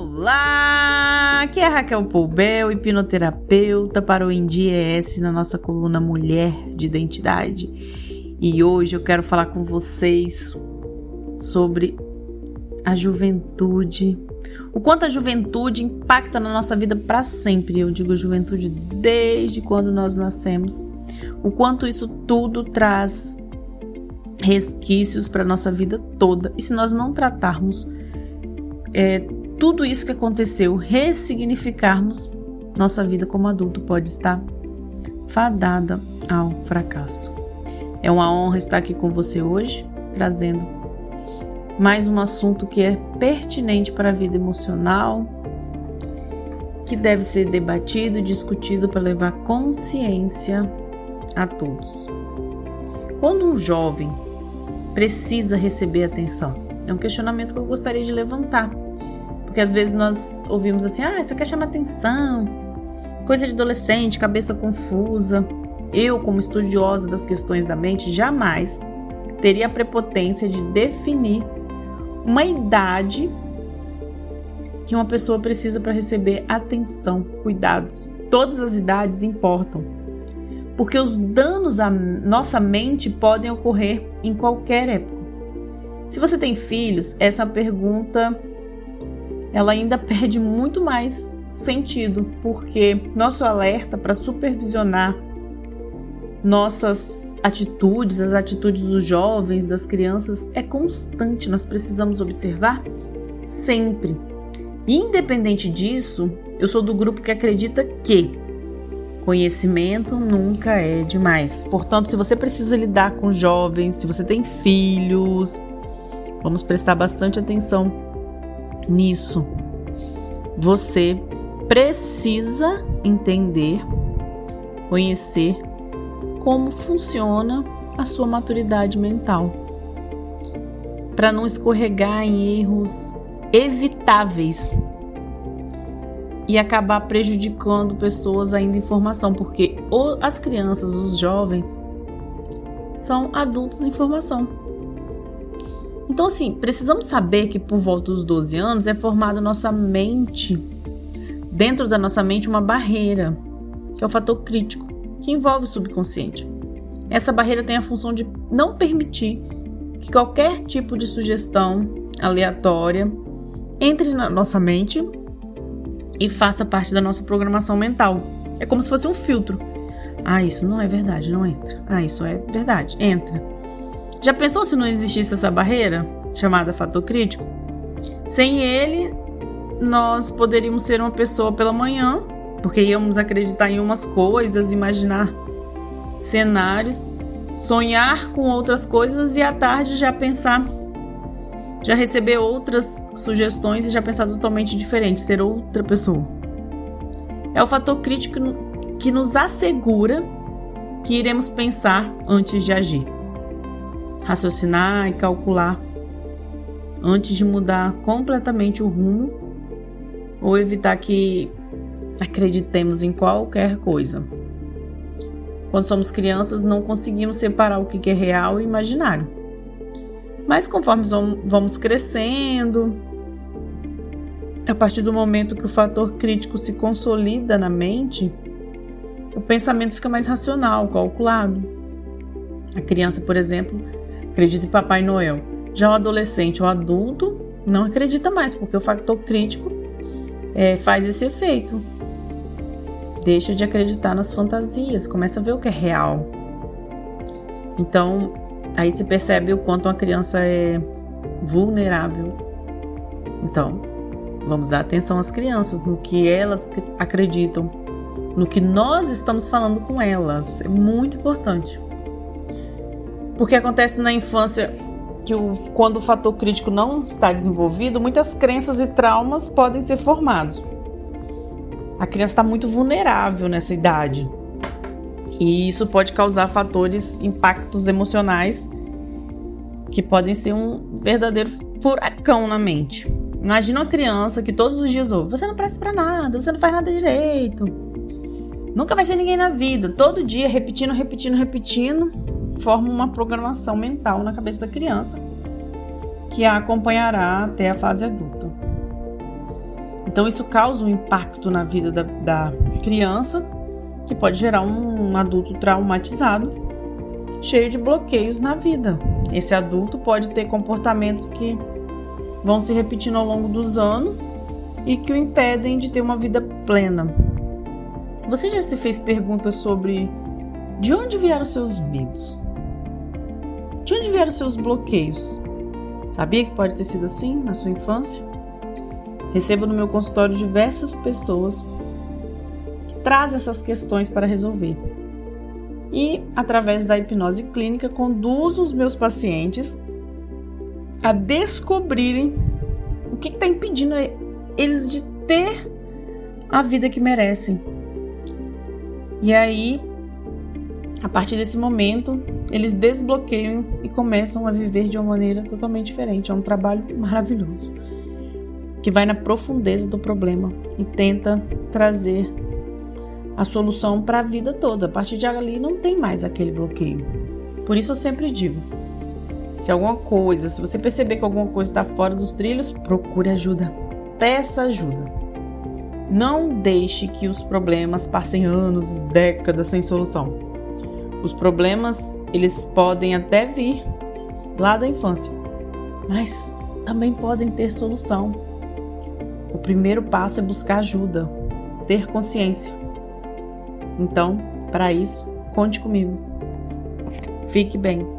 Olá! Aqui é Raquel Poubel, hipnoterapeuta para o INDIES na nossa coluna Mulher de Identidade. E hoje eu quero falar com vocês sobre a juventude. O quanto a juventude impacta na nossa vida para sempre. Eu digo juventude desde quando nós nascemos. O quanto isso tudo traz resquícios para nossa vida toda. E se nós não tratarmos é, tudo isso que aconteceu, ressignificarmos nossa vida como adulto, pode estar fadada ao fracasso. É uma honra estar aqui com você hoje, trazendo mais um assunto que é pertinente para a vida emocional, que deve ser debatido e discutido para levar consciência a todos. Quando um jovem precisa receber atenção? É um questionamento que eu gostaria de levantar. Porque às vezes nós ouvimos assim: ah, isso quer chamar atenção, coisa de adolescente, cabeça confusa. Eu, como estudiosa das questões da mente, jamais teria a prepotência de definir uma idade que uma pessoa precisa para receber atenção, cuidados. Todas as idades importam, porque os danos à nossa mente podem ocorrer em qualquer época. Se você tem filhos, essa pergunta ela ainda perde muito mais sentido, porque nosso alerta para supervisionar nossas atitudes, as atitudes dos jovens, das crianças, é constante. Nós precisamos observar sempre. Independente disso, eu sou do grupo que acredita que conhecimento nunca é demais. Portanto, se você precisa lidar com jovens, se você tem filhos, vamos prestar bastante atenção nisso. Você precisa entender, conhecer como funciona a sua maturidade mental, para não escorregar em erros evitáveis e acabar prejudicando pessoas ainda em formação, porque as crianças, os jovens, são adultos em formação. Então, assim, precisamos saber que por volta dos 12 anos é formada nossa mente, dentro da nossa mente, uma barreira, que é o fator crítico que envolve o subconsciente. Essa barreira tem a função de não permitir que qualquer tipo de sugestão aleatória entre na nossa mente e faça parte da nossa programação mental. É como se fosse um filtro. Ah, isso não é verdade, não entra. Ah, isso é verdade, entra. Já pensou se não existisse essa barreira, chamada fator crítico? Sem ele, nós poderíamos ser uma pessoa pela manhã porque íamos acreditar em umas coisas, imaginar cenários, sonhar com outras coisas e à tarde já pensar, já receber outras sugestões e já pensar totalmente diferente, ser outra pessoa. É o fator crítico que nos assegura que iremos pensar antes de agir, raciocinar e calcular antes de mudar completamente o rumo ou evitar que acreditemos em qualquer coisa. Quando somos crianças, não conseguimos separar o que é real e imaginário. Mas conforme vamos crescendo, a partir do momento que o fator crítico se consolida na mente, o pensamento fica mais racional, calculado. A criança, por exemplo, acredita em Papai Noel. Já o adolescente ou adulto não acredita mais, porque o fator crítico é, faz esse efeito deixa de acreditar nas fantasias, começa a ver o que é real. Então, aí se percebe o quanto uma criança é vulnerável. Então, vamos dar atenção às crianças, no que elas acreditam, no que nós estamos falando com elas. É muito importante. Porque acontece na infância que o, quando o fator crítico não está desenvolvido, muitas crenças e traumas podem ser formados a criança está muito vulnerável nessa idade. E isso pode causar fatores, impactos emocionais que podem ser um verdadeiro furacão na mente. Imagina uma criança que todos os dias ouve: você não presta para nada, você não faz nada direito. Nunca vai ser ninguém na vida. Todo dia repetindo, repetindo, repetindo, forma uma programação mental na cabeça da criança que a acompanhará até a fase adulta. Então isso causa um impacto na vida da, da criança que pode gerar um, um adulto traumatizado, cheio de bloqueios na vida. Esse adulto pode ter comportamentos que vão se repetindo ao longo dos anos e que o impedem de ter uma vida plena. Você já se fez perguntas sobre de onde vieram seus medos? De onde vieram seus bloqueios? Sabia que pode ter sido assim na sua infância? Recebo no meu consultório diversas pessoas que trazem essas questões para resolver. E, através da hipnose clínica, conduzo os meus pacientes a descobrirem o que está impedindo eles de ter a vida que merecem. E aí a partir desse momento, eles desbloqueiam e começam a viver de uma maneira totalmente diferente. É um trabalho maravilhoso que vai na profundeza do problema e tenta trazer a solução para a vida toda. A partir de ali não tem mais aquele bloqueio. Por isso eu sempre digo: se alguma coisa, se você perceber que alguma coisa está fora dos trilhos, procure ajuda. Peça ajuda. Não deixe que os problemas passem anos, décadas sem solução. Os problemas, eles podem até vir lá da infância, mas também podem ter solução. O primeiro passo é buscar ajuda, ter consciência. Então, para isso, conte comigo. Fique bem.